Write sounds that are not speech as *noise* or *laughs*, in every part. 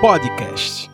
Podcast.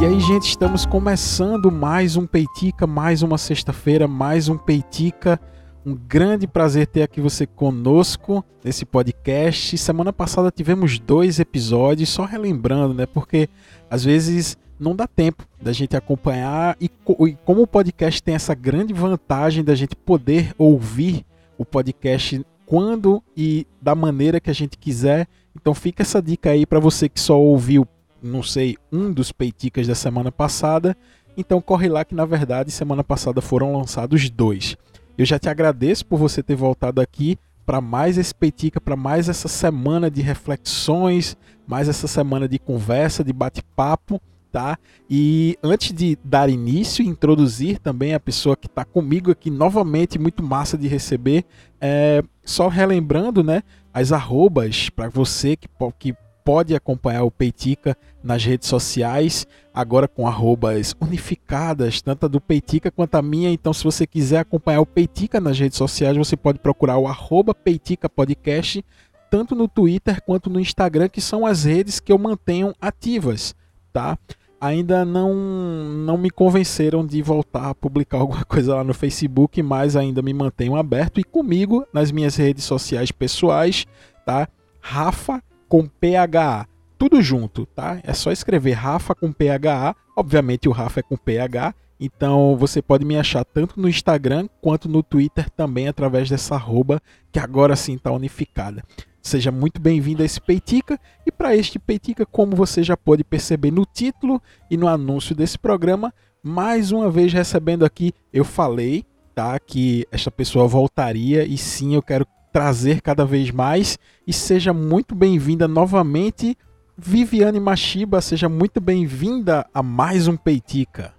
E aí, gente, estamos começando mais um Peitica, mais uma sexta-feira, mais um Peitica. Um grande prazer ter aqui você conosco nesse podcast. Semana passada tivemos dois episódios, só relembrando, né? Porque às vezes não dá tempo da gente acompanhar e, e como o podcast tem essa grande vantagem da gente poder ouvir o podcast quando e da maneira que a gente quiser. Então fica essa dica aí para você que só ouviu, não sei, um dos peiticas da semana passada. Então corre lá que na verdade semana passada foram lançados dois. Eu já te agradeço por você ter voltado aqui para mais esse peitica, para mais essa semana de reflexões, mais essa semana de conversa, de bate-papo tá? E antes de dar início, introduzir também a pessoa que está comigo aqui novamente, muito massa de receber, é, só relembrando, né, as arrobas para você que, que pode acompanhar o Peitica nas redes sociais, agora com arrobas unificadas, tanto a do Peitica quanto a minha. Então, se você quiser acompanhar o Peitica nas redes sociais, você pode procurar o arroba Peitica Podcast, tanto no Twitter quanto no Instagram, que são as redes que eu mantenho ativas, tá? Ainda não, não me convenceram de voltar a publicar *laughs* alguma coisa lá no Facebook, mas ainda me mantenho aberto e comigo nas minhas redes sociais pessoais, tá? Rafa com PHA, tudo junto, tá? É só escrever Rafa com PHA, obviamente o Rafa é com PH, então você pode me achar tanto no Instagram quanto no Twitter também através dessa arroba que agora sim está unificada. Seja muito bem-vindo a esse Peitica. E para este Peitica, como você já pode perceber no título e no anúncio desse programa, mais uma vez recebendo aqui, eu falei, tá, que esta pessoa voltaria e sim, eu quero trazer cada vez mais e seja muito bem-vinda novamente, Viviane Machiba, seja muito bem-vinda a mais um Peitica.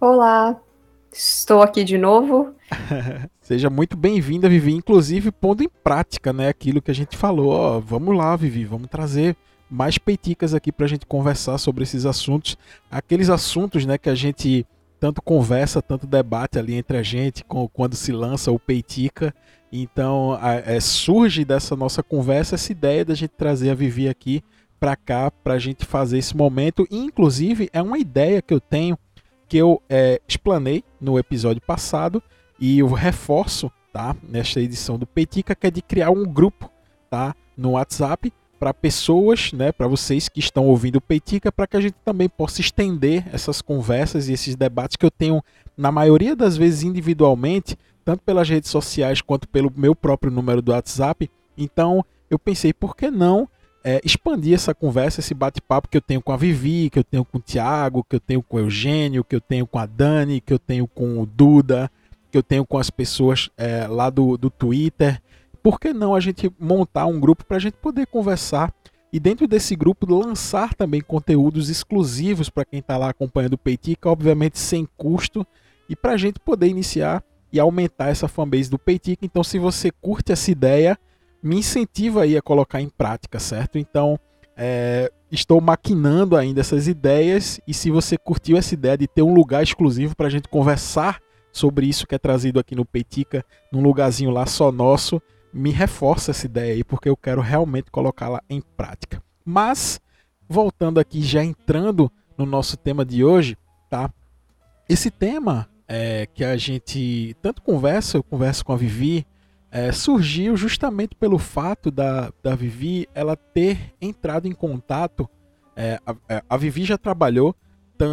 Olá, estou aqui de novo. *laughs* Seja muito bem-vinda, Vivi, inclusive pondo em prática, né, aquilo que a gente falou. Ó, vamos lá, Vivi, vamos trazer mais peiticas aqui para a gente conversar sobre esses assuntos, aqueles assuntos, né, que a gente tanto conversa, tanto debate ali entre a gente com, quando se lança o peitica. Então, a, é, surge dessa nossa conversa essa ideia da gente trazer a Vivi aqui para cá para a gente fazer esse momento. E, inclusive, é uma ideia que eu tenho que eu é, explanei no episódio passado e eu reforço, tá, nesta edição do Petica, que é de criar um grupo, tá, no WhatsApp para pessoas, né, para vocês que estão ouvindo o Petica, para que a gente também possa estender essas conversas e esses debates que eu tenho na maioria das vezes individualmente, tanto pelas redes sociais quanto pelo meu próprio número do WhatsApp. Então, eu pensei, por que não é, expandir essa conversa, esse bate-papo que eu tenho com a Vivi, que eu tenho com o Tiago, que eu tenho com o Eugênio, que eu tenho com a Dani, que eu tenho com o Duda, que eu tenho com as pessoas é, lá do, do Twitter. Por que não a gente montar um grupo para a gente poder conversar e dentro desse grupo lançar também conteúdos exclusivos para quem está lá acompanhando o Peitica, obviamente sem custo, e para a gente poder iniciar e aumentar essa fanbase do Peitica. Então, se você curte essa ideia, me incentiva aí a colocar em prática, certo? Então, é, estou maquinando ainda essas ideias e se você curtiu essa ideia de ter um lugar exclusivo para a gente conversar sobre isso que é trazido aqui no Peitica, num lugarzinho lá só nosso, me reforça essa ideia aí, porque eu quero realmente colocá-la em prática. Mas, voltando aqui, já entrando no nosso tema de hoje, tá? Esse tema é, que a gente tanto conversa, eu converso com a Vivi, é, surgiu justamente pelo fato da, da Vivi ela ter entrado em contato. É, a, a Vivi já trabalhou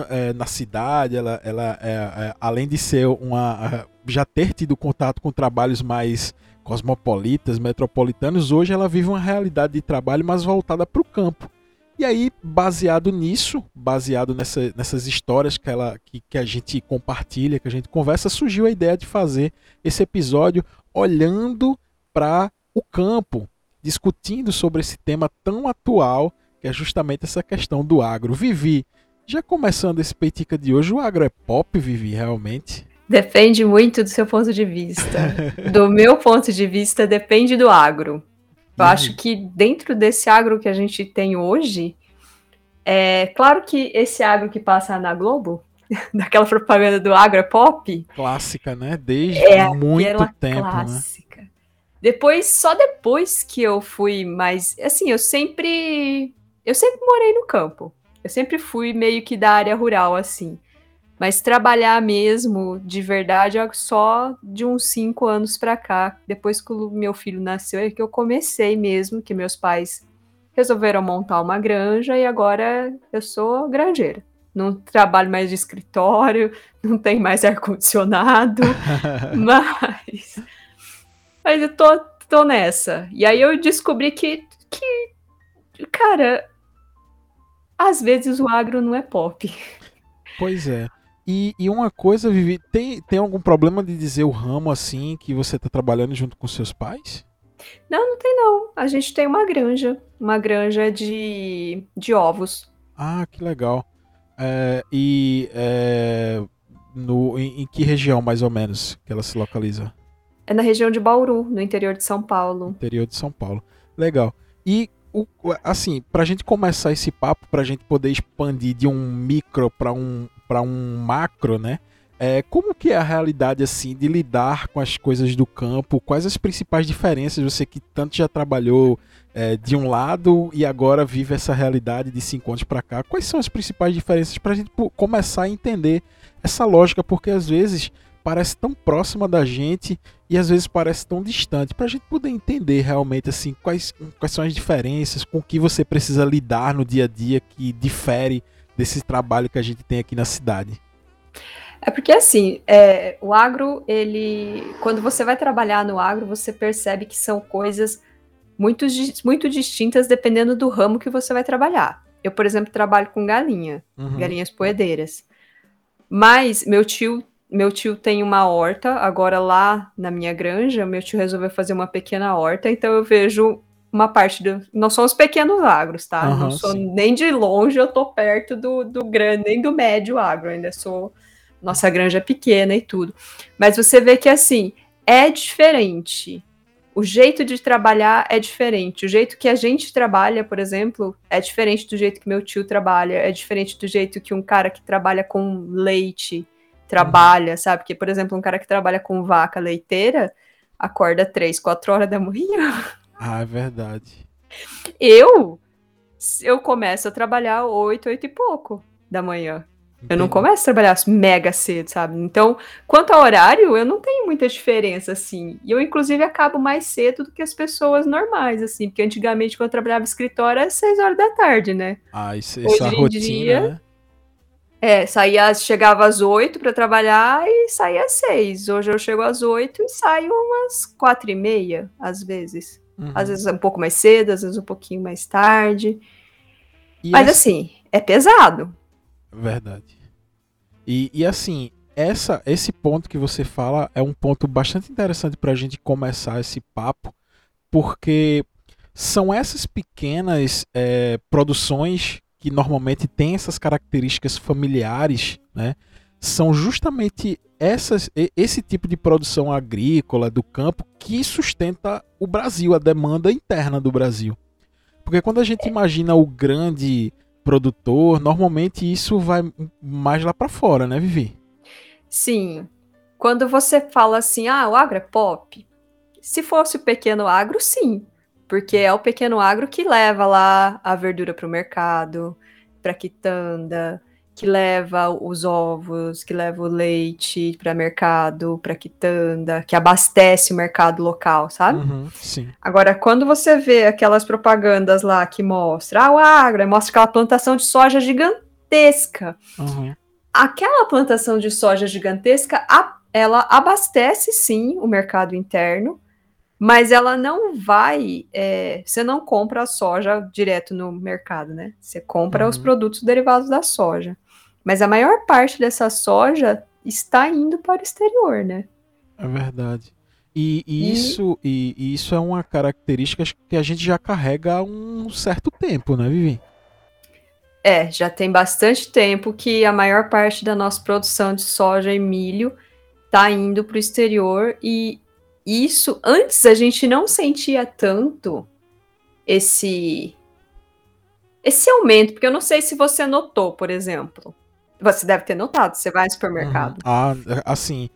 é, na cidade, ela, ela é, é, além de ser uma. já ter tido contato com trabalhos mais cosmopolitas, metropolitanos, hoje ela vive uma realidade de trabalho mais voltada para o campo. E aí, baseado nisso, baseado nessa, nessas histórias que, ela, que, que a gente compartilha, que a gente conversa, surgiu a ideia de fazer esse episódio olhando para o campo, discutindo sobre esse tema tão atual que é justamente essa questão do agro. Vivi, já começando esse Peitica de hoje, o agro é pop, Vivi, realmente? Depende muito do seu ponto de vista. *laughs* do meu ponto de vista, depende do agro. Eu acho que dentro desse agro que a gente tem hoje, é claro que esse agro que passa na Globo, *laughs* daquela propaganda do agro é pop. Clássica, né? Desde é muito tempo. Né? Clássica. Né? Depois, só depois que eu fui mais. Assim, eu sempre. Eu sempre morei no campo. Eu sempre fui meio que da área rural, assim. Mas trabalhar mesmo, de verdade, é só de uns cinco anos para cá. Depois que o meu filho nasceu, é que eu comecei mesmo, que meus pais resolveram montar uma granja e agora eu sou granjeira. Não trabalho mais de escritório, não tem mais ar-condicionado, *laughs* mas, mas eu tô, tô nessa. E aí eu descobri que, que, cara, às vezes o agro não é pop. Pois é. E, e, uma coisa, Vivi, tem, tem algum problema de dizer o ramo assim que você está trabalhando junto com seus pais? Não, não tem não. A gente tem uma granja, uma granja de, de ovos. Ah, que legal. É, e é, no, em, em, que região, mais ou menos, que ela se localiza? É na região de Bauru, no interior de São Paulo. Interior de São Paulo. Legal. E o, assim, para a gente começar esse papo, para a gente poder expandir de um micro para um, para um macro, né? É, como que é a realidade assim de lidar com as coisas do campo? Quais as principais diferenças? Você que tanto já trabalhou é, de um lado e agora vive essa realidade de cinco anos para cá. Quais são as principais diferenças para a gente começar a entender essa lógica? Porque às vezes parece tão próxima da gente e às vezes parece tão distante. Para a gente poder entender realmente assim quais, quais são as diferenças, com que você precisa lidar no dia a dia que difere desse trabalho que a gente tem aqui na cidade. É porque assim, é, o agro, ele. Quando você vai trabalhar no agro, você percebe que são coisas muito, muito distintas dependendo do ramo que você vai trabalhar. Eu, por exemplo, trabalho com galinha, uhum. galinhas poedeiras. Mas meu tio, meu tio tem uma horta, agora lá na minha granja, meu tio resolveu fazer uma pequena horta, então eu vejo uma parte do. Nós somos pequenos agros, tá? Uhum, não sou sim. nem de longe, eu tô perto do, do grande, nem do médio agro, ainda sou. Nossa granja é pequena e tudo. Mas você vê que assim, é diferente. O jeito de trabalhar é diferente. O jeito que a gente trabalha, por exemplo, é diferente do jeito que meu tio trabalha, é diferente do jeito que um cara que trabalha com leite trabalha, uhum. sabe? Porque, por exemplo, um cara que trabalha com vaca leiteira acorda três, quatro horas da manhã. Ah, é verdade. Eu, eu começo a trabalhar oito, oito e pouco da manhã. Entendi. Eu não começo a trabalhar mega cedo, sabe? Então, quanto ao horário, eu não tenho muita diferença, assim. E eu, inclusive, acabo mais cedo do que as pessoas normais, assim. Porque antigamente, quando eu trabalhava no escritório, era seis horas da tarde, né? Ah, isso, Hoje é a rotina, dia, né? É, saía, chegava às oito para trabalhar e saía às seis. Hoje eu chego às oito e saio umas quatro e meia, às vezes. Uhum. Às vezes um pouco mais cedo, às vezes um pouquinho mais tarde. E Mas essa... assim, é pesado. Verdade. E, e assim, essa, esse ponto que você fala é um ponto bastante interessante para a gente começar esse papo, porque são essas pequenas é, produções que normalmente têm essas características familiares, né? São justamente essas, esse tipo de produção agrícola do campo que sustenta o Brasil, a demanda interna do Brasil. Porque quando a gente imagina o grande produtor, normalmente isso vai mais lá para fora, né, Vivi? Sim. Quando você fala assim, ah, o agro é pop. Se fosse o pequeno agro, sim. Porque é o pequeno agro que leva lá a verdura para o mercado, para quitanda, que leva os ovos, que leva o leite para mercado, para quitanda, que abastece o mercado local, sabe? Uhum, sim. Agora, quando você vê aquelas propagandas lá que mostra ah, o agro, mostra aquela plantação de soja gigantesca. Uhum. Aquela plantação de soja gigantesca, ela abastece sim o mercado interno, mas ela não vai. É, você não compra a soja direto no mercado, né? Você compra uhum. os produtos derivados da soja. Mas a maior parte dessa soja está indo para o exterior, né? É verdade. E, e, e... Isso, e, e, isso é uma característica que a gente já carrega há um certo tempo, né, Vivi? É, já tem bastante tempo que a maior parte da nossa produção de soja e milho está indo para o exterior e isso antes a gente não sentia tanto esse esse aumento, porque eu não sei se você notou, por exemplo, você deve ter notado, você vai supermercado. Uhum. Ah, assim,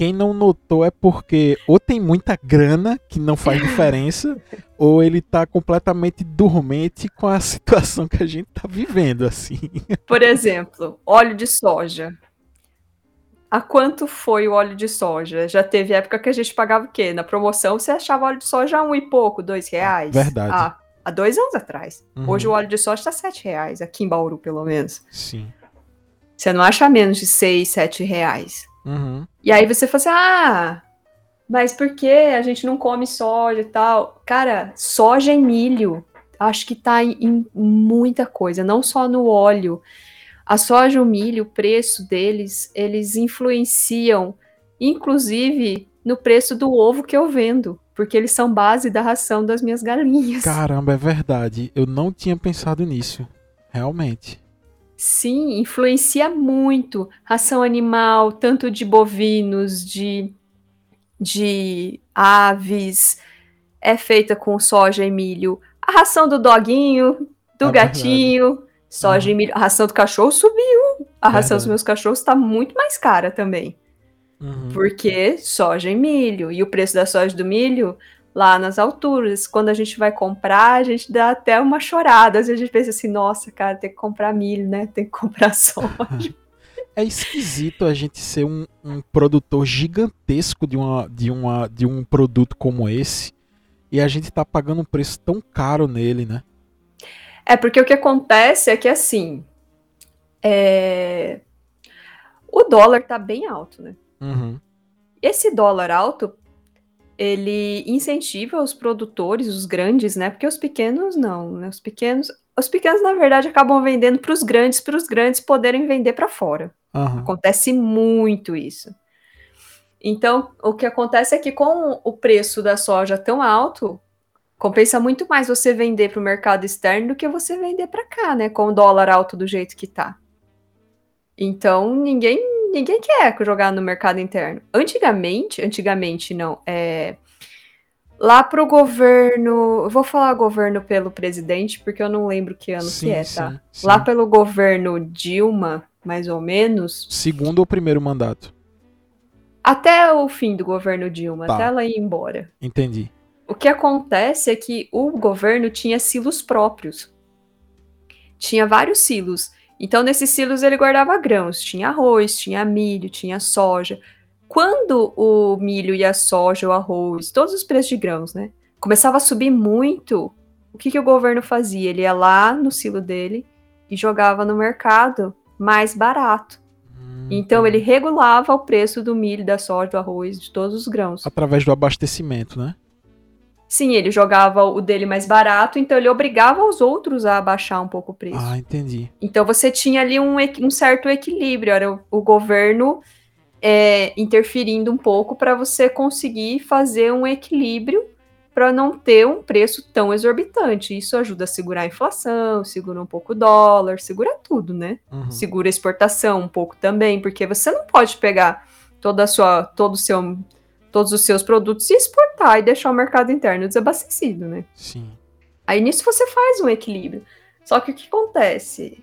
quem não notou é porque ou tem muita grana que não faz *laughs* diferença, ou ele tá completamente dormente com a *laughs* situação que a gente tá vivendo, assim. Por exemplo, óleo de soja. A quanto foi o óleo de soja? Já teve época que a gente pagava o quê? Na promoção você achava óleo de soja um e pouco, dois reais? Verdade. Ah, há dois anos atrás. Uhum. Hoje o óleo de soja está sete reais, aqui em Bauru, pelo menos. Sim. Você não acha menos de seis, sete reais. Uhum. E aí você fala assim, ah, mas por que a gente não come soja e tal? Cara, soja e milho, acho que tá em, em muita coisa, não só no óleo. A soja e o milho, o preço deles, eles influenciam, inclusive, no preço do ovo que eu vendo, porque eles são base da ração das minhas galinhas. Caramba, é verdade. Eu não tinha pensado nisso. Realmente. Sim, influencia muito. Ração animal, tanto de bovinos, de, de aves, é feita com soja e milho. A ração do doguinho, do é gatinho, verdade. soja uhum. e milho. A ração do cachorro subiu. A ração dos meus cachorros está muito mais cara também. Uhum. Porque soja e milho. E o preço da soja e do milho lá nas alturas. Quando a gente vai comprar, a gente dá até uma chorada. Às vezes a gente pensa assim, nossa, cara, tem que comprar milho, né? Tem que comprar *laughs* soja. *laughs* É esquisito a gente ser um, um, produtor gigantesco de, uma, de, uma, de um produto como esse e a gente tá pagando um preço tão caro nele, né? É, porque o que acontece é que assim. É... O dólar tá bem alto, né? Uhum. Esse dólar alto ele incentiva os produtores, os grandes, né? Porque os pequenos não, né? Os pequenos, os pequenos na verdade acabam vendendo para os grandes, para os grandes poderem vender para fora. Uhum. Acontece muito isso. Então, o que acontece é que com o preço da soja tão alto, compensa muito mais você vender para o mercado externo do que você vender para cá, né? Com o dólar alto do jeito que tá. Então, ninguém ninguém quer jogar no mercado interno. Antigamente, antigamente não, é lá pro governo, vou falar governo pelo presidente porque eu não lembro que ano sim, que é, tá? Sim, sim. Lá pelo governo Dilma, mais ou menos. Segundo ou primeiro mandato? Até o fim do governo Dilma, tá. até ela ir embora. Entendi. O que acontece é que o governo tinha silos próprios. Tinha vários silos. Então, nesses silos ele guardava grãos, tinha arroz, tinha milho, tinha soja. Quando o milho e a soja, o arroz, todos os preços de grãos, né, começava a subir muito, o que, que o governo fazia? Ele ia lá no silo dele e jogava no mercado mais barato. Hum, então ele regulava o preço do milho, da soja, do arroz, de todos os grãos. Através do abastecimento, né? Sim, ele jogava o dele mais barato, então ele obrigava os outros a abaixar um pouco o preço. Ah, entendi. Então você tinha ali um, um certo equilíbrio, era o, o governo é, interferindo um pouco para você conseguir fazer um equilíbrio para não ter um preço tão exorbitante. Isso ajuda a segurar a inflação, segura um pouco o dólar, segura tudo, né? Uhum. Segura a exportação um pouco também, porque você não pode pegar toda a sua, todo seu todos os seus produtos e exportar e deixar o mercado interno desabastecido, né? Sim. Aí nisso você faz um equilíbrio. Só que o que acontece?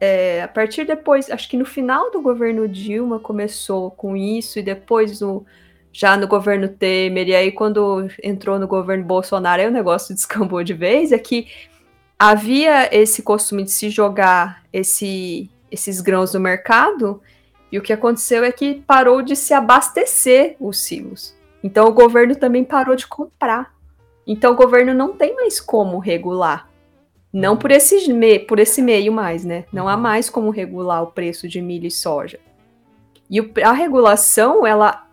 É, a partir depois, acho que no final do governo Dilma começou com isso, e depois no, já no governo Temer, e aí quando entrou no governo Bolsonaro, aí o negócio *laughs* descambou de vez, é que havia esse costume de se jogar esse, esses grãos no mercado, e o que aconteceu é que parou de se abastecer os silos. Então o governo também parou de comprar. Então o governo não tem mais como regular. Não por esse, me por esse meio mais, né? Não há mais como regular o preço de milho e soja. E o, a regulação, ela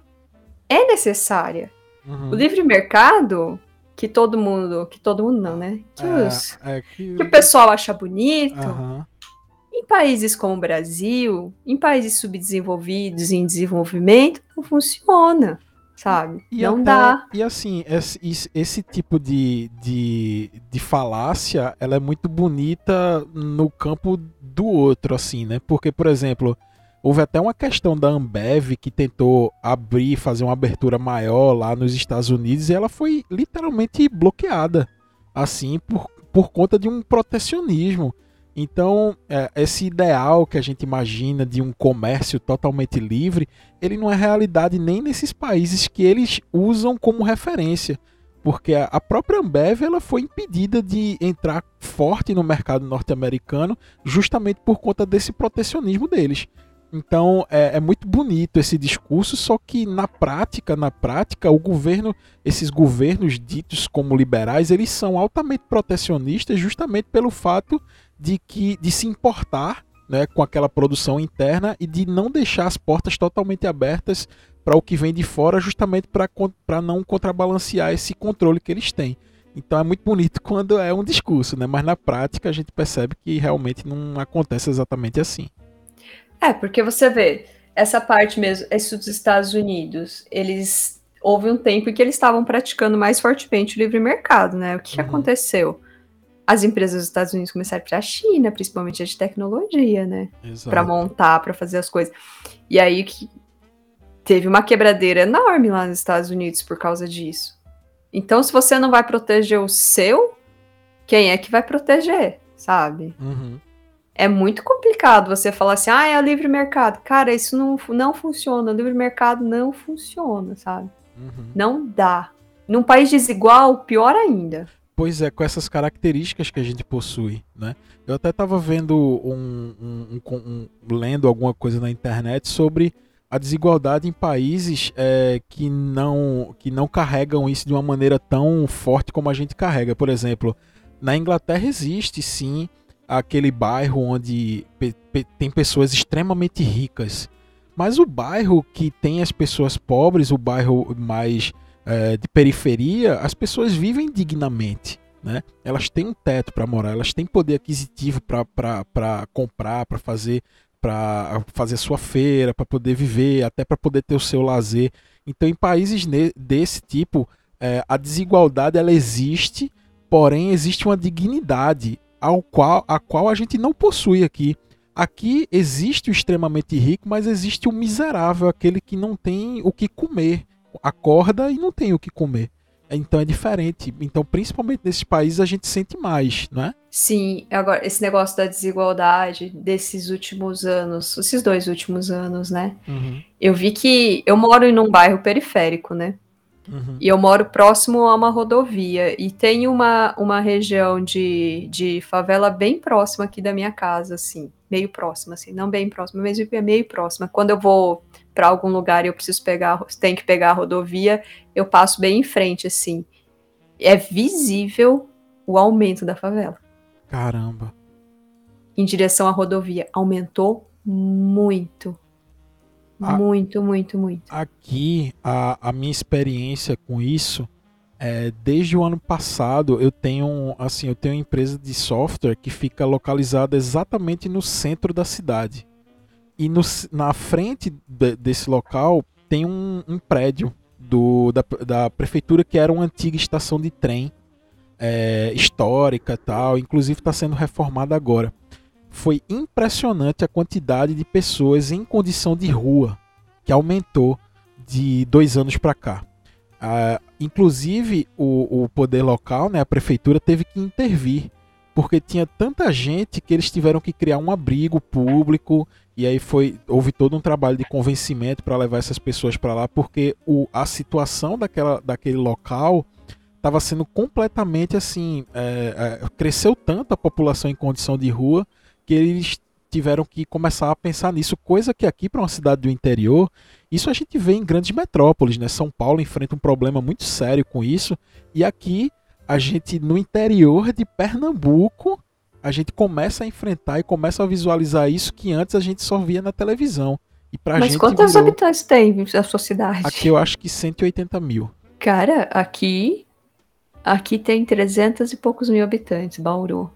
é necessária. Uhum. O livre mercado, que todo mundo, que todo mundo não, né? Que, é, os, é que... que... o pessoal acha bonito, uhum. Em países como o Brasil, em países subdesenvolvidos em desenvolvimento, não funciona, sabe? E não até, dá. E assim, esse, esse tipo de, de, de falácia, ela é muito bonita no campo do outro, assim, né? Porque, por exemplo, houve até uma questão da Ambev que tentou abrir, fazer uma abertura maior lá nos Estados Unidos e ela foi literalmente bloqueada, assim, por, por conta de um protecionismo Então, é, esse ideal que a gente imagina de um comércio totalmente livre, ele não é realidade nem nesses países que eles usam como referência. Porque a própria Ambev ela foi impedida de entrar forte no mercado norte-americano justamente por conta desse protecionismo deles. Então é, é, muito bonito esse discurso, só que na prática, na prática, o governo, esses governos ditos como liberais, eles são altamente protecionistas justamente pelo fato de que de se importar né, com aquela produção interna e de não deixar as portas totalmente abertas para o que vem de fora, justamente para não contrabalancear esse controle que eles têm. Então é muito bonito *laughs* quando é um discurso, né? mas na prática a gente percebe que realmente não acontece exatamente assim. É, porque você vê, essa parte mesmo, esse dos Estados Unidos, eles houve um tempo em que eles estavam praticando mais fortemente o livre mercado, né? O que, uhum. que aconteceu? As empresas dos Estados Unidos começaram para a China, principalmente a de tecnologia, né? Para montar, para fazer as coisas. E aí que teve uma quebradeira enorme lá nos Estados Unidos por causa disso. Então, se você não vai proteger o seu, quem é que vai proteger, sabe? Uhum é muito complicado você falar assim, ah, é livre mercado. Cara, isso não, não funciona. O livre mercado não funciona, sabe? Uhum. Não dá. Num país desigual, pior ainda. Pois é, com essas características que a gente possui, né? Eu até estava vendo um, um, um, um, lendo alguma coisa na internet sobre a desigualdade em países é, que não que não carregam isso de uma maneira tão forte como a gente carrega. Por exemplo, na Inglaterra existe sim aquele bairro onde pe pe tem pessoas extremamente ricas. Mas o bairro que tem as pessoas pobres, o bairro mais é, de periferia, as pessoas vivem dignamente. Né? Elas têm um teto para morar, elas têm poder aquisitivo para comprar, para fazer para fazer sua feira, para poder viver, até para poder ter o seu lazer. Então, em países desse tipo, é, a desigualdade ela existe, porém existe uma dignidade ao qual, a qual a gente não possui aqui. Aqui existe o extremamente rico, mas existe o miserável, aquele que não tem o que comer. Acorda e não tem o que comer. Então é diferente. Então, principalmente nesses países, a gente sente mais, não é? Sim, agora, esse negócio da desigualdade desses últimos anos, esses dois últimos anos, né? Uhum. Eu vi que eu moro em um bairro periférico, né? Uhum. E eu moro próximo a uma rodovia. E tem uma, uma região de, de favela bem próxima aqui da minha casa, assim. Meio próxima, assim. Não bem próxima, mas meio próxima. Quando eu vou para algum lugar e eu preciso pegar, tem que pegar a rodovia, eu passo bem em frente, assim. É visível o aumento da favela. Caramba. Em direção à rodovia. Aumentou muito. Muito, muito, muito. Aqui, a, a minha experiência com isso é, desde o ano passado eu tenho assim eu tenho uma empresa de software que fica localizada exatamente no centro da cidade e no, na frente de, desse local tem um, um prédio do, da, da, prefeitura que era uma antiga estação de trem é, histórica tal inclusive está sendo reformada agora foi impressionante a quantidade de pessoas em condição de rua que aumentou de dois anos para cá. Uh, inclusive o, o, poder local, né, a prefeitura teve que intervir porque tinha tanta gente que eles tiveram que criar um abrigo público e aí foi houve todo um trabalho de convencimento para levar essas pessoas para lá porque o, a situação daquela, daquele local estava sendo completamente assim é, é, cresceu tanto a população em condição de rua que eles tiveram que começar a pensar nisso, coisa que aqui para uma cidade do interior, isso a gente vê em grandes metrópoles, né? São Paulo enfrenta um problema muito sério com isso, e aqui a gente no interior de Pernambuco, a gente começa a enfrentar e começa a visualizar isso que antes a gente só via na televisão. E pra Mas gente quantos virou... habitantes tem a sua cidade? Aqui eu acho que 180 mil. Cara, aqui aqui tem 300 e poucos mil habitantes, Bauru.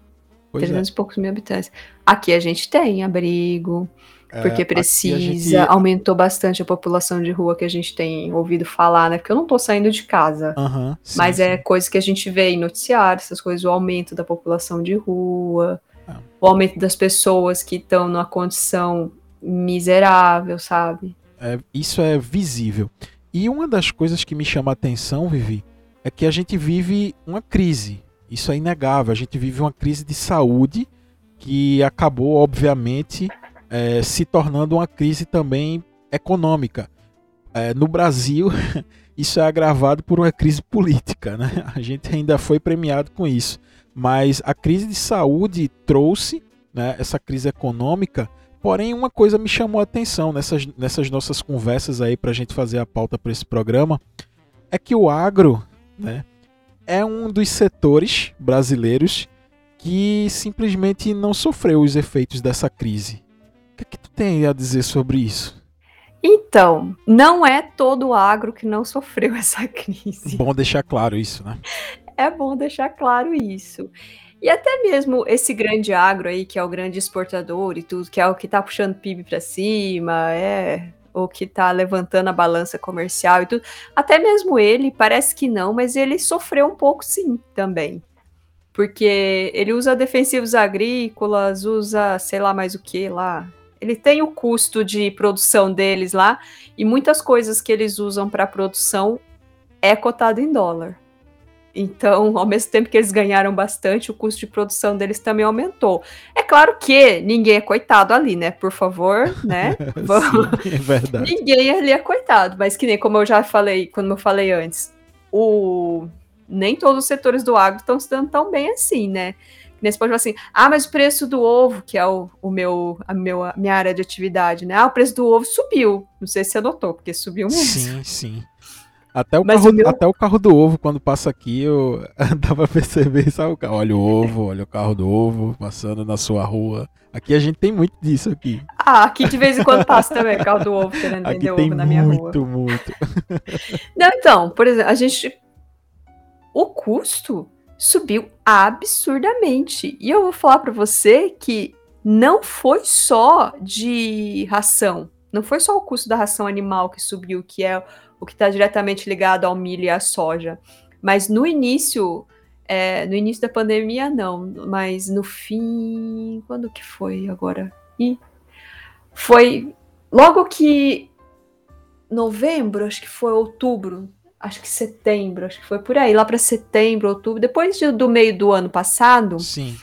Pois 300 é. e poucos mil habitantes. Aqui a gente tem abrigo, porque precisa. Gente... Aumentou bastante a população de rua que a gente tem ouvido falar, né? Porque eu não tô saindo de casa. Uhum, sim, mas é sim. é coisa que a gente vê em noticiários, essas coisas, o aumento da população de rua, é. o aumento das pessoas que estão numa condição miserável, sabe? É, isso é visível. E uma das coisas que me chama a atenção, Vivi, é que a gente vive uma crise isso é inegável. A gente vive uma crise de saúde que acabou, obviamente, é, se tornando uma crise também econômica. É, no Brasil, *laughs* isso é agravado por uma crise política, né? *laughs* A gente ainda foi premiado com isso. Mas a crise de saúde trouxe né, essa crise econômica. Porém, uma coisa me chamou a atenção nessas, nessas nossas conversas aí para a gente fazer a pauta para esse programa é que o agro né, é um dos setores brasileiros que simplesmente não sofreu os efeitos dessa crise. O que, tu tem a dizer sobre isso? Então, não é todo o agro que não sofreu *laughs* essa crise. Bom deixar claro isso, né? É bom deixar claro isso. E até mesmo esse grande agro aí, que é o grande exportador e tudo, que é o que tá puxando PIB para cima, é o que tá levantando a balança comercial e tudo. Até mesmo ele, parece que não, mas ele sofreu um pouco sim também. Porque ele usa defensivos agrícolas, usa sei lá mais o que lá. Ele tem o custo de produção deles lá e muitas coisas que eles usam para produção é cotado em dólar. Então, ao mesmo tempo que eles ganharam bastante, o custo de produção deles também aumentou. É claro que ninguém é coitado ali, né? Por favor, né? *laughs* Sim, é verdade. ninguém ali é coitado, mas que nem como eu já falei, quando eu falei antes, o nem todos os setores do agro estão se dando tão bem assim, né? Nesse falar assim, ah, mas o preço do ovo, que é o, o meu, a, meu, a minha área de atividade, né? Ah, o preço do ovo subiu. Não sei se você notou, porque subiu muito. Sim, sim. Até o, carro, meu... até o carro do ovo, quando passa aqui, eu *laughs* dá pra perceber, sabe? Olha o ovo, olha o carro do ovo passando na sua rua. Aqui a gente tem muito disso aqui. Ah, aqui de vez em quando passa também o carro do ovo querendo aqui vender ovo na minha muito, rua. Muito, muito. Então, por exemplo, a gente. O custo subiu absurdamente. E eu vou falar para você que não foi só de ração. Não foi só o custo da ração animal que subiu, que é o que está diretamente ligado ao milho e à soja. Mas no início, é, no início da pandemia, não. Mas no fim. Quando que foi agora? E foi logo que. Novembro, acho que foi outubro, acho que setembro, acho que foi por aí, lá para setembro, outubro, depois de, do meio do ano passado. Sim.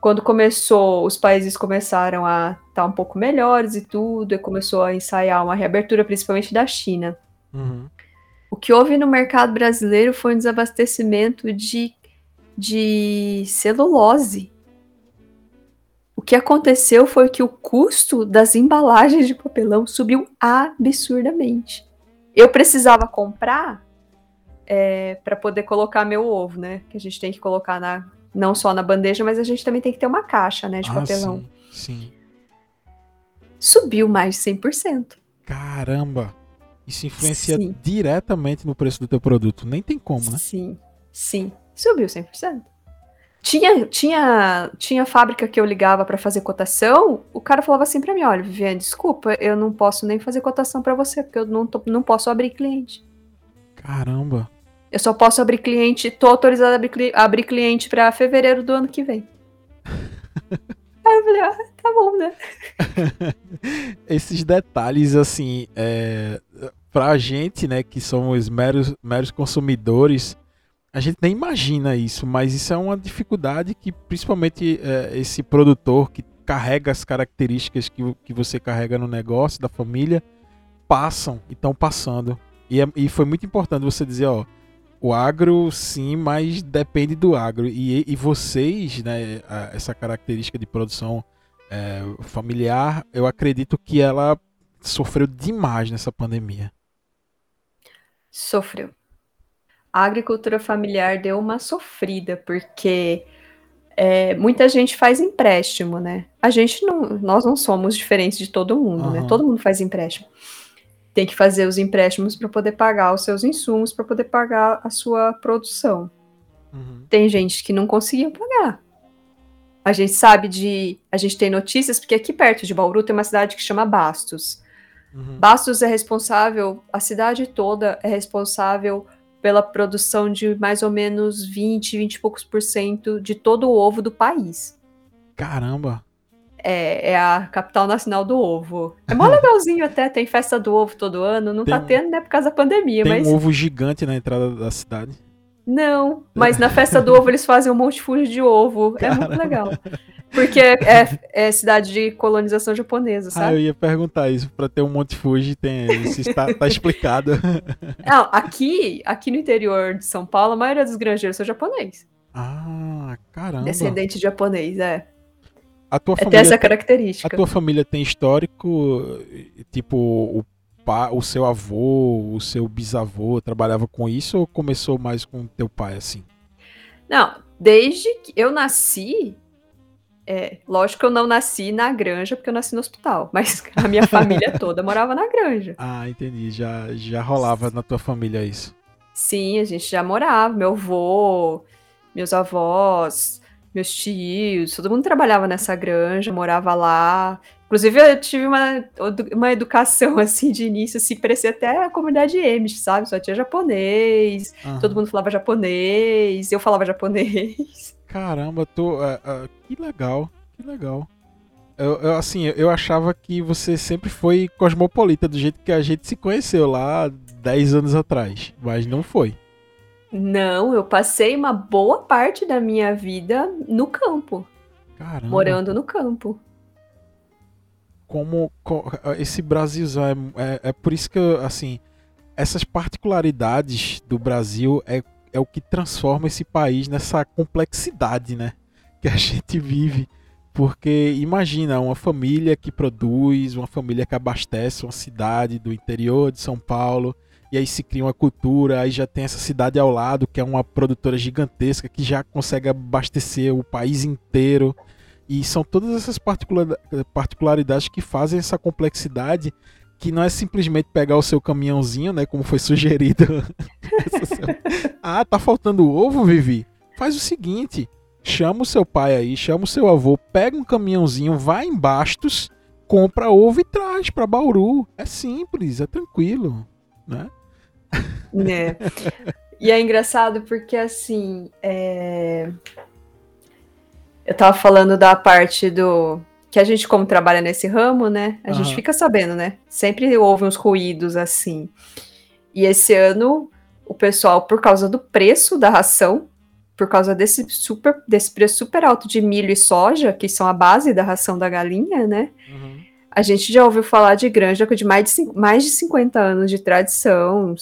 Quando começou, os países começaram a estar tá um pouco melhores e tudo, e começou a ensaiar uma reabertura, principalmente da China. Uhum. O que houve no mercado brasileiro foi um desabastecimento de, de celulose. O que aconteceu foi que o custo das embalagens de papelão subiu absurdamente. Eu precisava comprar é, para poder colocar meu ovo, né? Que a gente tem que colocar na, não só na bandeja, mas a gente também tem que ter uma caixa, né, de ah, papelão. Sim, sim. Subiu mais de 100%. Caramba! Isso influencia sim. diretamente no preço do teu produto. Nem tem como, né? Sim, sim. Subiu 100%. Tinha, tinha, tinha fábrica que eu ligava para fazer cotação, o cara falava assim para mim, olha, Viviane, desculpa, eu não posso nem fazer cotação para você, porque eu não, tô, não posso abrir cliente. Caramba. Eu só posso abrir cliente, tô autorizada a abrir, abrir cliente para fevereiro do ano que vem. *laughs* Aí eu falei, ah, tá bom, né? *laughs* Esses detalhes, assim, é, pra gente, né, que somos meros, meros consumidores, a gente nem imagina isso, mas isso é uma dificuldade que principalmente é, esse produtor que carrega as características que, que você carrega no negócio, da família, passam e estão passando. E, é, e foi muito importante você dizer, ó, o agro sim, mas depende do agro. E, e vocês, né, essa característica de produção é, familiar, eu acredito que ela sofreu demais nessa pandemia. Sofreu. A agricultura familiar deu uma sofrida, porque é, muita gente faz empréstimo, né? A gente não, nós não somos diferentes de todo mundo, uhum. né? Todo mundo faz empréstimo tem que fazer os empréstimos para poder pagar os seus insumos, para poder pagar a sua produção. Uhum. Tem gente que não conseguiu pagar. A gente sabe de. A gente tem notícias, porque aqui perto de Bauru tem uma cidade que chama Bastos. Uhum. Bastos é responsável, a cidade toda é responsável pela produção de mais ou menos 20, 20 e poucos por cento de todo o ovo do país. Caramba! É, é, a capital nacional do ovo. É mó legalzinho até, tem festa do ovo todo ano. Não tá tem, tá tendo, né, por causa da pandemia. Tem mas... um ovo gigante na entrada da cidade. Não, mas na festa do ovo eles fazem um monte de de ovo. Caramba. É muito legal. Porque é, é, cidade de colonização japonesa, sabe? Ah, eu ia perguntar isso. Pra ter um Monte Fuji, tem, isso está, tá explicado. *laughs* Não, aqui, aqui no interior de São Paulo, a maioria dos granjeiros são japoneses. Ah, caramba. Descendente de japonês, é. A tua É, família tem essa característica. A tua família tem histórico, tipo, o, pa, o seu avô, o seu bisavô trabalhava com isso ou começou mais com teu pai, assim? Não, desde que eu nasci. É, lógico que eu não nasci na granja, porque eu nasci no hospital, *laughs* mas a minha família toda morava na granja. *laughs* Ah, entendi. Já, já rolava na tua família isso. Sim, a gente já morava, meu avô, meus avós, meus tios, todo mundo trabalhava nessa granja, morava lá. Inclusive, eu tive uma, uma educação, *laughs* assim, de início, assim, parecia até a comunidade Amish, sabe? Só tinha japonês, Aham. todo mundo falava japonês, eu falava japonês. *laughs* Caramba, tu, é, é, que legal, que legal. Eu, eu, assim, eu- eu achava que você sempre foi cosmopolita, do jeito que a gente se conheceu lá 10 anos atrás, mas não foi. Não, eu passei uma boa parte da minha vida no campo, Caramba. morando no campo. como co- esse Brasilzão é, é, é por isso que eu, assim essas particularidades do Brasil é, é o que transforma esse país nessa complexidade né que a *laughs* gente vive porque imagina uma família que produz uma família que abastece uma cidade do interior de São Paulo e aí se cria uma cultura aí já tem essa cidade ao lado que é uma produtora gigantesca que já consegue abastecer o país inteiro e são todas essas particula- particularidades que fazem essa complexidade que não é simplesmente pegar o seu caminhãozinho, né, como foi sugerido. *laughs* Ah, tá faltando ovo, Vivi? Faz o seguinte, chama o seu pai aí, chama o seu avô, pega um caminhãozinho, vai em Bastos, compra ovo e traz pra Bauru. É simples, é tranquilo, né? né? E é engraçado porque, assim, é, eu tava falando da parte do. Que a gente, como trabalha nesse ramo, né? A gente Aham. fica sabendo, né? Sempre houve uns ruídos assim. E esse ano, o pessoal, por causa do preço da ração, por causa desse, super, desse preço super alto de milho e soja, que são a base da ração da galinha, né? A gente já ouviu falar de granja de mais de, mais de 50 anos de tradição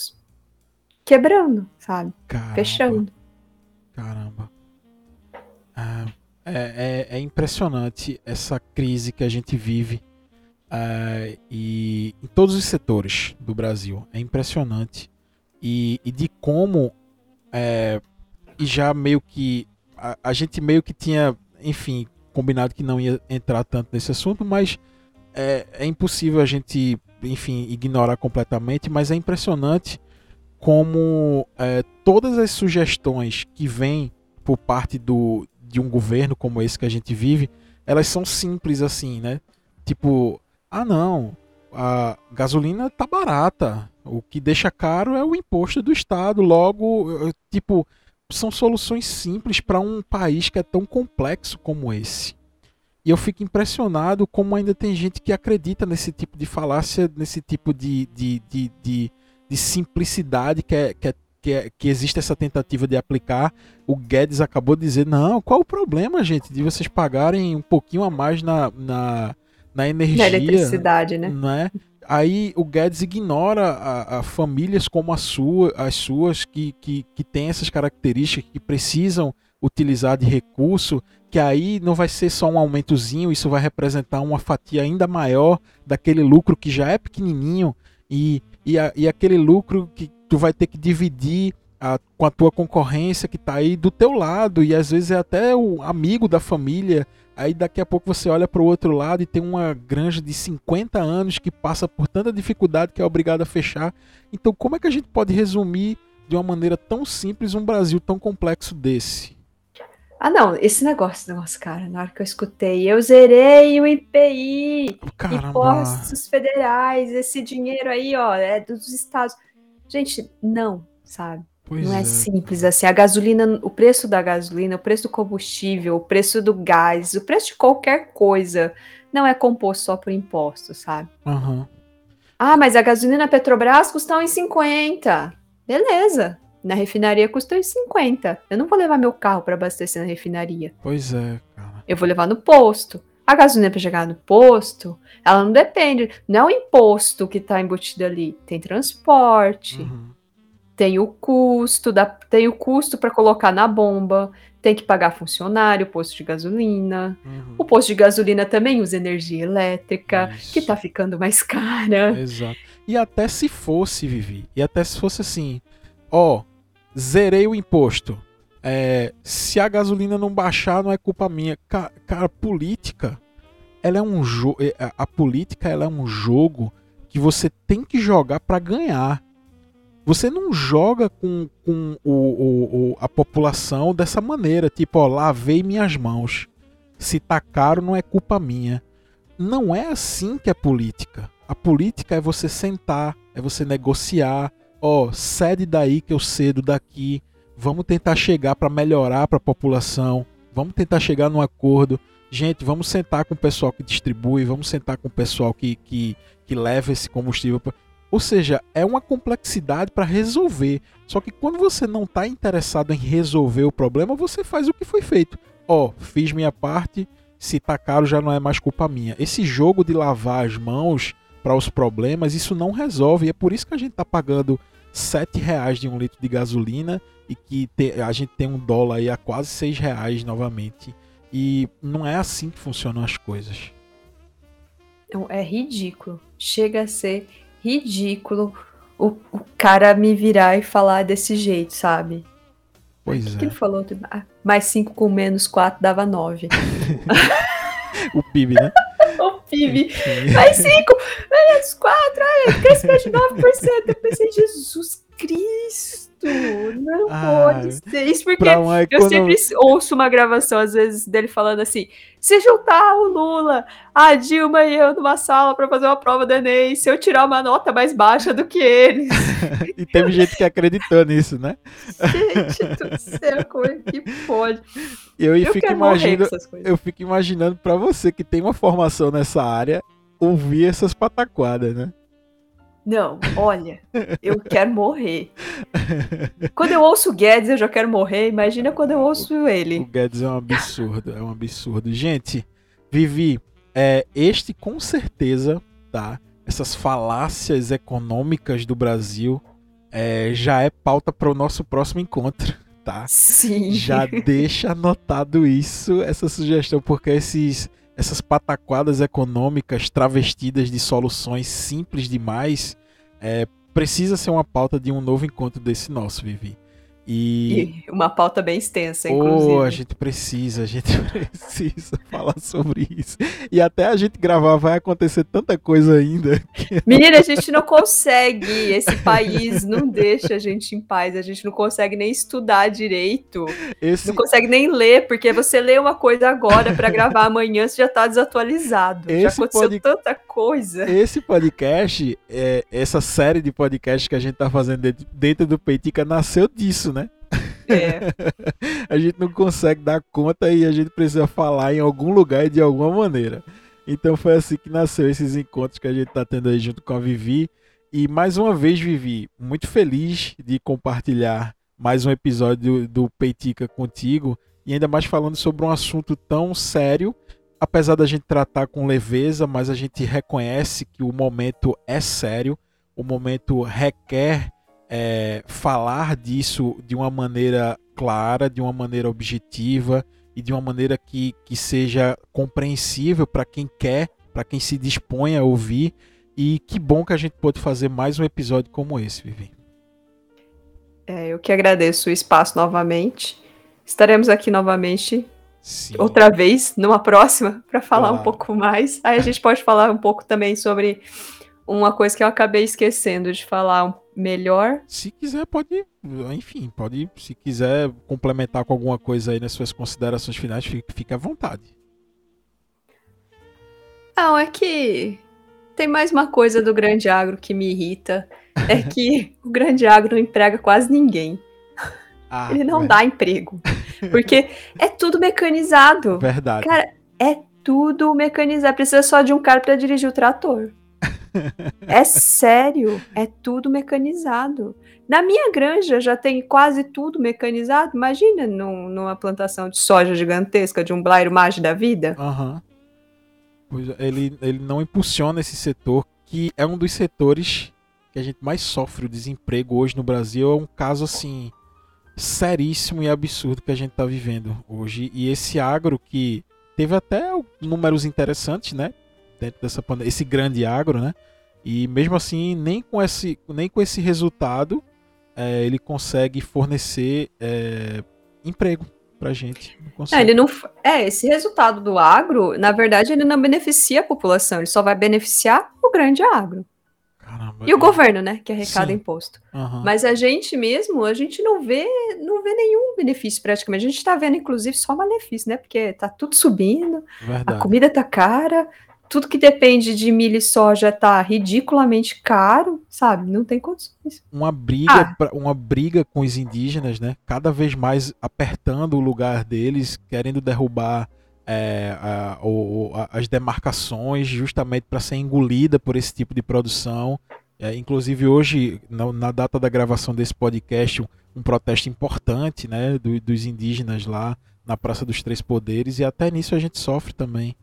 quebrando, sabe? Caramba. Fechando. Caramba. Ah, é, é, é impressionante essa crise que a gente vive ah, e em todos os setores do Brasil. É impressionante. E, e de como é, e já meio que a, a gente meio que tinha, enfim, combinado que não ia entrar tanto nesse assunto, mas é, é impossível a gente, enfim, ignorar completamente, mas é impressionante como é, todas as sugestões que vêm por parte do, de um governo como esse que a gente vive, elas são simples assim, né? Tipo, ah não, a gasolina tá barata, o que deixa caro é o imposto do Estado, logo, eh, tipo, são soluções simples para um país que é tão complexo como esse. E eu fico impressionado como ainda tem gente que acredita nesse tipo de falácia, nesse tipo de, de, de, de, de simplicidade que, é, que, é, que, é, que existe essa tentativa de aplicar. O Guedes acabou de dizer: não, qual o problema, gente, de vocês pagarem um pouquinho a mais na, na, na energia? Na eletricidade, né? Não é? Aí o Guedes ignora a, a famílias como a sua, as suas, que, que, que têm essas características, que precisam utilizar de recurso, que aí não vai ser só um aumentozinho, isso vai representar uma fatia ainda maior daquele lucro que já é pequenininho e, e, a- e aquele lucro que tu vai ter que dividir a- com a tua concorrência que está aí do teu lado e às vezes é até o amigo da família. Aí daqui a pouco você olha para o outro lado e tem uma granja de 50 anos que passa por tanta dificuldade que é obrigada a fechar. Então, como é que a gente pode resumir de uma maneira tão simples um Brasil tão complexo desse? Ah, não, esse negócio, nossa, cara, na hora que eu escutei, eu zerei o IPI, Caramba. impostos federais, esse dinheiro aí, ó, é dos estados. Gente, não, sabe? Pois não é, é. simples assim. A gasolina, o preço da gasolina, o preço do combustível, o preço do gás, o preço de qualquer coisa não é composto só por impostos, sabe? Aham. Ah, mas a gasolina Petrobras custa 1,50. Beleza. Na refinaria custa 1,50. Eu não vou levar meu carro para abastecer na refinaria. Pois é, cara. eu vou levar no posto. A gasolina para chegar no posto, ela não depende, não é o imposto que está embutido ali, tem transporte, uhum. tem o custo, da, tem o custo para colocar na bomba, tem que pagar funcionário, posto de gasolina. Uhum. O posto de gasolina também usa energia elétrica, Isso. que está ficando mais cara. Exato. E até se fosse, Vivi, e até se fosse assim, ó, zerei o imposto. É, se a gasolina não baixar, não é culpa minha. Cara, cara política, ela é um jogo. É, a política ela é um jogo que você tem que jogar para ganhar. Você não joga com, com o, o, o, a população dessa maneira, tipo, ó, lavei minhas mãos. Se tá caro, não é culpa minha. Não é assim que é política. A política é você sentar, é você negociar, ó, cede daí que eu cedo daqui. Vamos tentar chegar para melhorar para a população. Vamos tentar chegar num acordo. Gente, vamos sentar com o pessoal que distribui, vamos sentar com o pessoal que, que, que leva esse combustível. Pra... Ou seja, é uma complexidade para resolver. Só que quando você não está interessado em resolver o problema, você faz o que foi feito. Ó, fiz minha parte, se tá caro já não é mais culpa minha. Esse jogo de lavar as mãos para os problemas, isso não resolve. E é por isso que a gente está pagando sete reais de um litro de gasolina e que te, a gente tem um dólar aí a quase seis reais novamente. E não é assim que funcionam as coisas. É ridículo. Chega a ser ridículo o, o cara me virar e falar desse jeito, sabe? Pois o que é. Que ele falou? Ah, mais 5 com menos 4 dava 9. *laughs* o PIB, né? *laughs* PIB. Mais 5, menos 4, crescimento de 9%. Eu pensei, Jesus Cristo, não ah, pode ser isso, porque eu sempre ouço uma gravação, às vezes, dele falando assim: se juntar o Lula, a Dilma e eu numa sala para fazer uma prova do Enem, se eu tirar uma nota mais baixa do que eles. *laughs* e teve gente que acreditou nisso, né? Gente do céu, como é que pode? Eu, eu fico, imaginando, eu fico imaginando para você que tem uma formação nessa área, ouvir essas pataquadas, né? Não, olha, eu quero morrer. Quando eu ouço o Guedes, eu já quero morrer. Imagina quando eu ouço ele. O Guedes é um absurdo, é um absurdo. Gente, Vivi, é, este com certeza, tá? Essas falácias econômicas do Brasil é, já é pauta para o nosso próximo encontro, tá? Sim. Já deixa anotado isso, essa sugestão, porque esses essas pataquadas econômicas travestidas de soluções simples demais, é, precisa ser uma pauta de um novo encontro desse nosso, Vivi. E... e, uma pauta bem extensa, inclusive. Oh, a gente precisa, a gente *laughs* precisa falar sobre isso. E até a gente gravar vai acontecer tanta coisa ainda. Que... *laughs* Menina, a gente não consegue. Esse país não deixa a gente em paz. A gente não consegue nem estudar direito. Esse... Não consegue nem ler, porque você lê uma coisa agora para gravar amanhã, você já tá desatualizado. Esse já aconteceu pod... tanta coisa. Esse podcast, é, essa série de podcasts que a gente tá fazendo dentro do Peitica nasceu disso? É. *laughs* a gente não consegue dar conta e a gente precisa falar em algum lugar e de alguma maneira. Então foi assim que nasceu esses encontros que a gente está tendo aí junto com a Vivi. E mais uma vez, Vivi, muito feliz de compartilhar mais um episódio do Peitica contigo. E ainda mais falando sobre um assunto tão sério. Apesar da gente tratar com leveza, mas a gente reconhece que o momento é sério. O momento requer é, falar disso de uma maneira clara, de uma maneira objetiva e de uma maneira que, que seja compreensível para quem quer, para quem se dispõe a ouvir. E que bom que a gente pôde fazer mais um episódio como esse, Vivi. É, eu que agradeço o espaço novamente. Estaremos aqui novamente Sim. outra vez, numa próxima, para falar claro. um pouco mais. Aí a gente pode falar um pouco também sobre uma coisa que eu acabei esquecendo de falar melhor. Se quiser, pode. Enfim, pode. Se quiser complementar com alguma coisa aí nas suas considerações finais, fique, à vontade. Não, é que tem mais uma coisa do grande agro que me irrita. É *laughs* que o grande agro não emprega quase ninguém. Ah, Ele não dá emprego. Porque é tudo mecanizado. Verdade. Cara, é tudo mecanizado. Precisa só de um cara para dirigir o trator. É sério, é tudo mecanizado. Na minha granja já tem quase tudo mecanizado. Imagina num, numa plantação de soja gigantesca de um Blairo Maggi da vida. É, Ele, ele não impulsiona esse setor, que é um dos setores que a gente mais sofre o desemprego hoje no Brasil. É um caso assim seríssimo e absurdo que a gente está vivendo hoje. E esse agro que teve até números interessantes, né? Dentro dessa pandemia, esse grande agro, né? E mesmo assim, nem com esse, nem com esse resultado é, ele consegue fornecer é, emprego pra gente. Não É, ele não, é, esse resultado do agro, na verdade, ele não beneficia a população, ele só vai beneficiar o grande agro. Caramba. E o governo, né, que arrecada Sim. imposto. Aham. Mas a gente mesmo, a gente não vê, não vê nenhum benefício praticamente. A gente tá vendo, inclusive, só malefício, né? Porque tá tudo subindo, a Verdade. comida tá cara, tudo que depende de milho e soja tá ridiculamente caro, sabe? Não tem condições. uma briga, Ah. pra- uma briga com os indígenas, né? Cada vez mais apertando o lugar deles, querendo derrubar é, a- o- a- as demarcações, justamente para ser engolida por esse tipo de produção. É, inclusive hoje, na, na data da gravação desse podcast, um, um protesto importante, né, do- dos indígenas lá na Praça dos Três Poderes e até nisso a gente sofre também.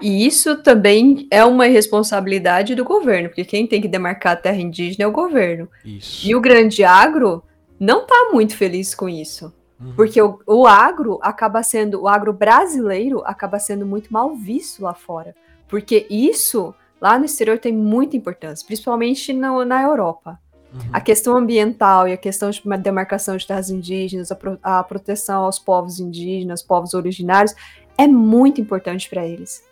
E isso também é uma irresponsabilidade do governo, porque quem tem que demarcar a terra indígena é o governo. Isso. E o grande agro não tá muito feliz com isso. Uhum. Porque o, o agro acaba sendo, o agro brasileiro acaba sendo muito mal visto lá fora. Porque isso, lá no exterior, tem muita importância, principalmente no- na Europa. Uhum. A questão ambiental e a questão de demarcação de terras indígenas, a, pro- a proteção aos povos indígenas, povos originários, é muito importante para eles.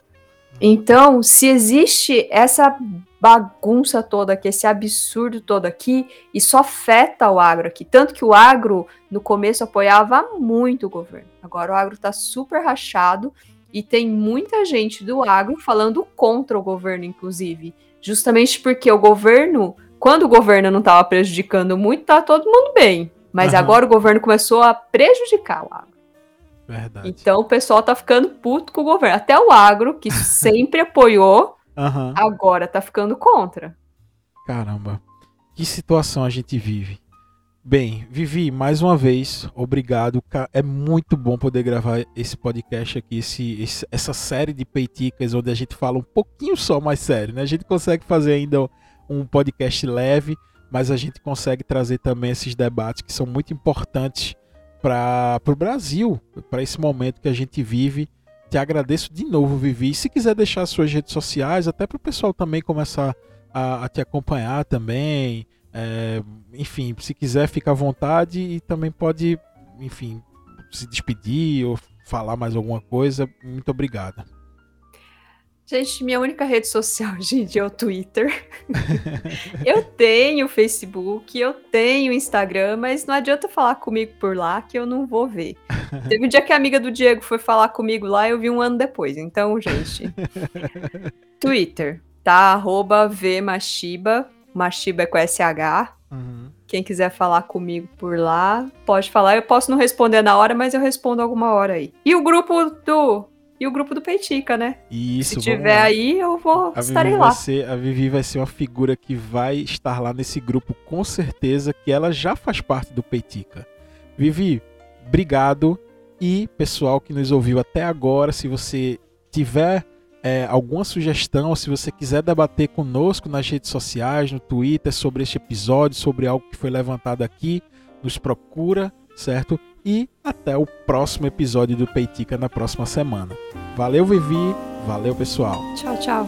Então, se existe essa bagunça toda aqui, esse absurdo todo aqui, isso afeta o agro aqui. Tanto que o agro, no começo, apoiava muito o governo. Agora o agro está super rachado e tem muita gente do agro falando contra o governo, inclusive. Justamente porque o governo, quando o governo não estava prejudicando muito, tá todo mundo bem. Mas Aham. agora o governo começou a prejudicar o agro. Verdade. Então o pessoal tá ficando puto com o governo. Até o agro, que *laughs* sempre apoiou, Aham. agora tá ficando contra. Caramba, que situação a gente vive. Bem, Vivi, mais uma vez, obrigado. É muito bom poder gravar esse podcast aqui, esse, esse- essa série de peiticas, onde a gente fala um pouquinho só mais sério, né? A gente consegue fazer ainda um podcast leve, mas a gente consegue trazer também esses debates que são muito importantes para o Brasil, para esse momento que a gente vive. Te agradeço de novo, Vivi. E se quiser deixar suas redes sociais, até para o pessoal também começar a, a te acompanhar também. É, enfim, se quiser, fica à vontade e também pode, enfim, se despedir ou falar mais alguma coisa. Muito obrigado. Gente, minha única rede social, *laughs* gente, é o Twitter. eu tenho Facebook, eu tenho Instagram, mas não adianta falar comigo por lá que eu não vou ver. Teve um dia que a amiga do Diego foi falar comigo lá eu vi um ano depois. Então, gente, *laughs* Twitter, tá? Arroba vmachiba, machiba é com SH. Uhum. Quem quiser falar comigo por lá, pode falar. Eu posso não responder na hora, mas eu respondo alguma hora aí. E o grupo do. E o grupo do Peitica, né? Isso, Se tiver lá. aí, eu vou A estarei lá. ser, a Vivi vai ser uma figura que vai estar lá nesse grupo com certeza, que ela já faz parte do Peitica. Vivi, obrigado. E pessoal que nos ouviu até agora, se você tiver é, alguma sugestão, se você quiser debater conosco nas redes sociais, no Twitter, sobre este episódio, sobre algo que foi levantado aqui, nos procura, certo? E até o próximo episódio do Peitica na próxima semana. Valeu, Vivi. Valeu, pessoal. Tchau, tchau.